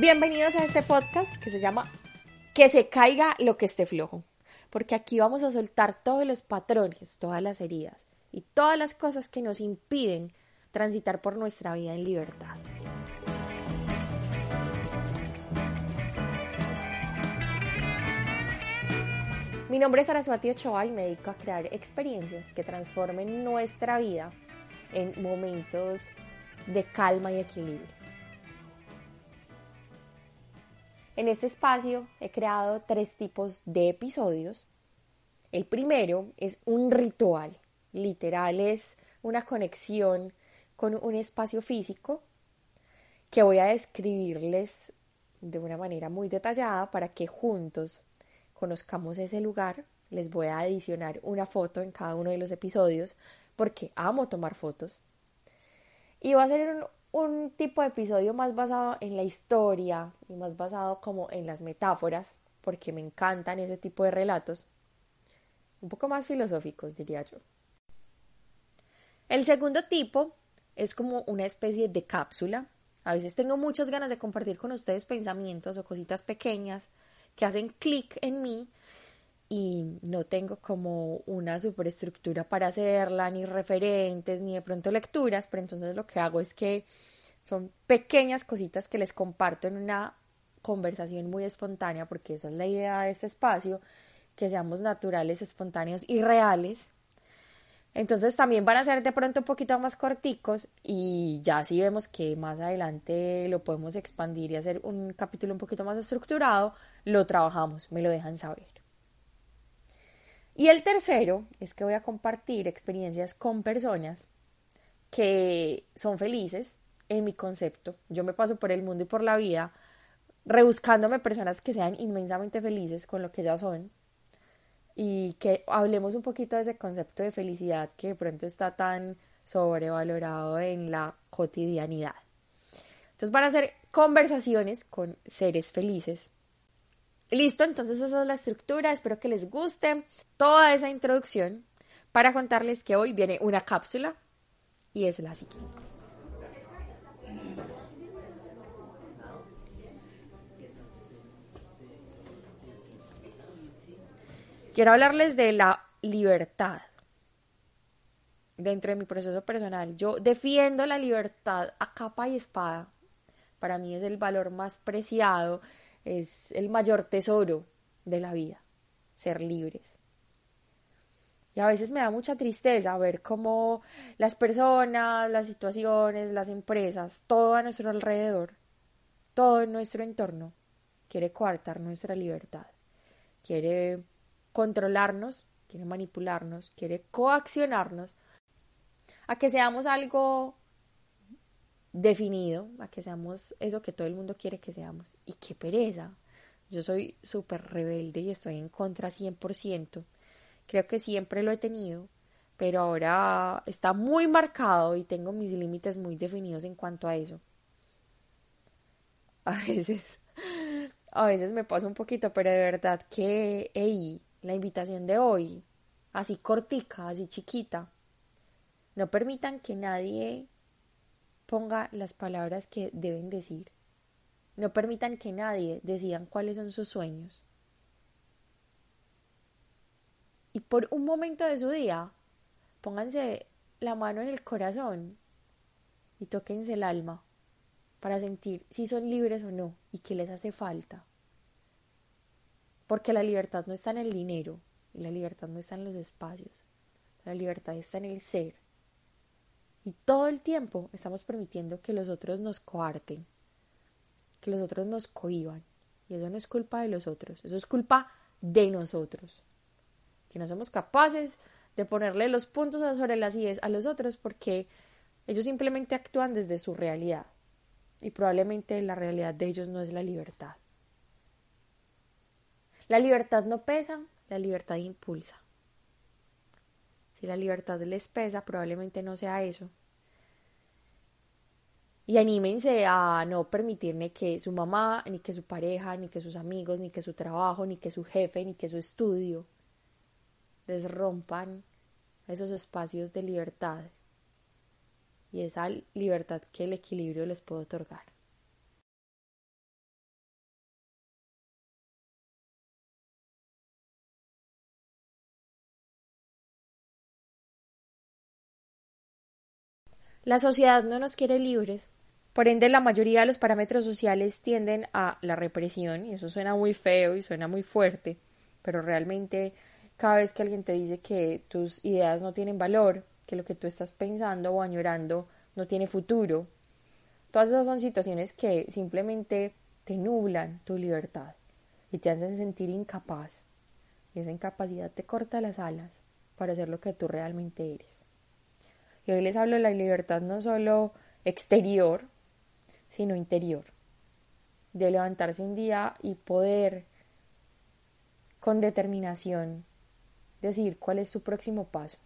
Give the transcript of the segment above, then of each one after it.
Bienvenidos a este podcast que se llama Que se caiga lo que esté flojo, porque aquí vamos a soltar todos los patrones, todas las heridas y todas las cosas que nos impiden transitar por nuestra vida en libertad. Mi nombre es Saraswati Ochoa y me dedico a crear experiencias que transformen nuestra vida en momentos de calma y equilibrio. En este espacio he creado tres tipos de episodios. El primero es un ritual, literal es una conexión con un espacio físico que voy a describirles de una manera muy detallada para que juntos conozcamos ese lugar. Les voy a adicionar una foto en cada uno de los episodios porque amo tomar fotos. Y va a ser un, tipo de episodio más basado en la historia y más basado como en las metáforas, porque me encantan ese tipo de relatos, un poco más filosóficos, diría yo. El segundo tipo es como una especie de cápsula. A veces tengo muchas ganas de compartir con ustedes pensamientos o cositas pequeñas que hacen clic en mí y no tengo como una superestructura para hacerla, ni referentes, ni de pronto lecturas, pero entonces lo que hago es que son pequeñas cositas que les comparto en una conversación muy espontánea, porque esa es la idea de este espacio, que seamos naturales, espontáneos y reales. Entonces también van a ser de pronto un poquito más corticos y ya si vemos que más adelante lo podemos expandir y hacer un capítulo un poquito más estructurado, lo trabajamos, me lo dejan saber. Y el tercero es que voy a compartir experiencias con personas que son felices en mi concepto. Yo me paso por el mundo y por la vida rebuscándome personas que sean inmensamente felices con lo que ya son y que hablemos un poquito de ese concepto de felicidad que de pronto está tan sobrevalorado en la cotidianidad. Entonces van a ser conversaciones con seres felices Listo, entonces esa es la estructura, espero que les guste toda esa introducción para contarles que hoy viene una cápsula y es la siguiente. Quiero hablarles de la libertad dentro de mi proceso personal. Yo defiendo la libertad a capa y espada. Para mí es el valor más preciado es el mayor tesoro de la vida, ser libres. Y a veces me da mucha tristeza ver cómo las personas, las situaciones, las empresas, todo a nuestro alrededor, todo en nuestro entorno, quiere coartar nuestra libertad, quiere controlarnos, quiere manipularnos, quiere coaccionarnos a que seamos algo definido, a que seamos eso que todo el mundo quiere que seamos. Y qué pereza. Yo soy súper rebelde y estoy en contra 100%. Creo que siempre lo he tenido, pero ahora está muy marcado y tengo mis límites muy definidos en cuanto a eso. A veces, a veces me pasa un poquito, pero de verdad que, hey, la invitación de hoy, así cortica, así chiquita, no permitan que nadie ponga las palabras que deben decir. No permitan que nadie decidan cuáles son sus sueños. Y por un momento de su día, pónganse la mano en el corazón y tóquense el alma para sentir si son libres o no y qué les hace falta. Porque la libertad no está en el dinero y la libertad no está en los espacios. La libertad está en el ser. Todo el tiempo estamos permitiendo que los otros nos coarten, que los otros nos cohiban. Y eso no es culpa de los otros, eso es culpa de nosotros. Que no somos capaces de ponerle los puntos sobre las IES a los otros porque ellos simplemente actúan desde su realidad. Y probablemente la realidad de ellos no es la libertad. La libertad no pesa, la libertad impulsa. Si la libertad les pesa, probablemente no sea eso. Y anímense a no permitirle que su mamá, ni que su pareja, ni que sus amigos, ni que su trabajo, ni que su jefe, ni que su estudio les rompan esos espacios de libertad y esa libertad que el equilibrio les puede otorgar. La sociedad no nos quiere libres, por ende la mayoría de los parámetros sociales tienden a la represión, y eso suena muy feo y suena muy fuerte, pero realmente cada vez que alguien te dice que tus ideas no tienen valor, que lo que tú estás pensando o añorando no tiene futuro, todas esas son situaciones que simplemente te nublan tu libertad y te hacen sentir incapaz. Y esa incapacidad te corta las alas para hacer lo que tú realmente eres. Y hoy les hablo de la libertad no solo exterior, sino interior. De levantarse un día y poder con determinación decir cuál es su próximo paso.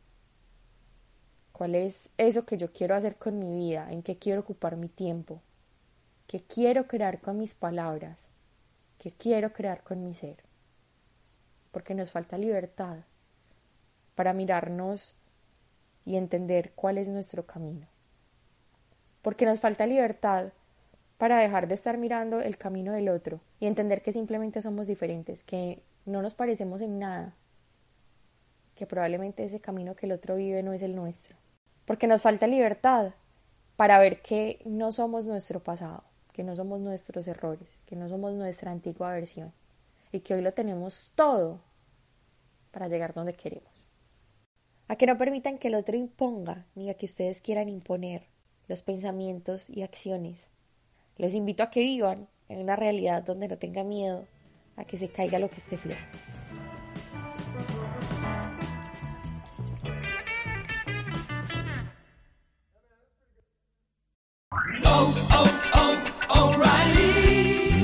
¿Cuál es eso que yo quiero hacer con mi vida? ¿En qué quiero ocupar mi tiempo? ¿Qué quiero crear con mis palabras? ¿Qué quiero crear con mi ser? Porque nos falta libertad para mirarnos y entender cuál es nuestro camino. Porque nos falta libertad para dejar de estar mirando el camino del otro y entender que simplemente somos diferentes, que no nos parecemos en nada, que probablemente ese camino que el otro vive no es el nuestro. Porque nos falta libertad para ver que no somos nuestro pasado, que no somos nuestros errores, que no somos nuestra antigua versión y que hoy lo tenemos todo para llegar donde queremos a que no permitan que el otro imponga ni a que ustedes quieran imponer los pensamientos y acciones. Los invito a que vivan en una realidad donde no tenga miedo a que se caiga lo que esté flojo.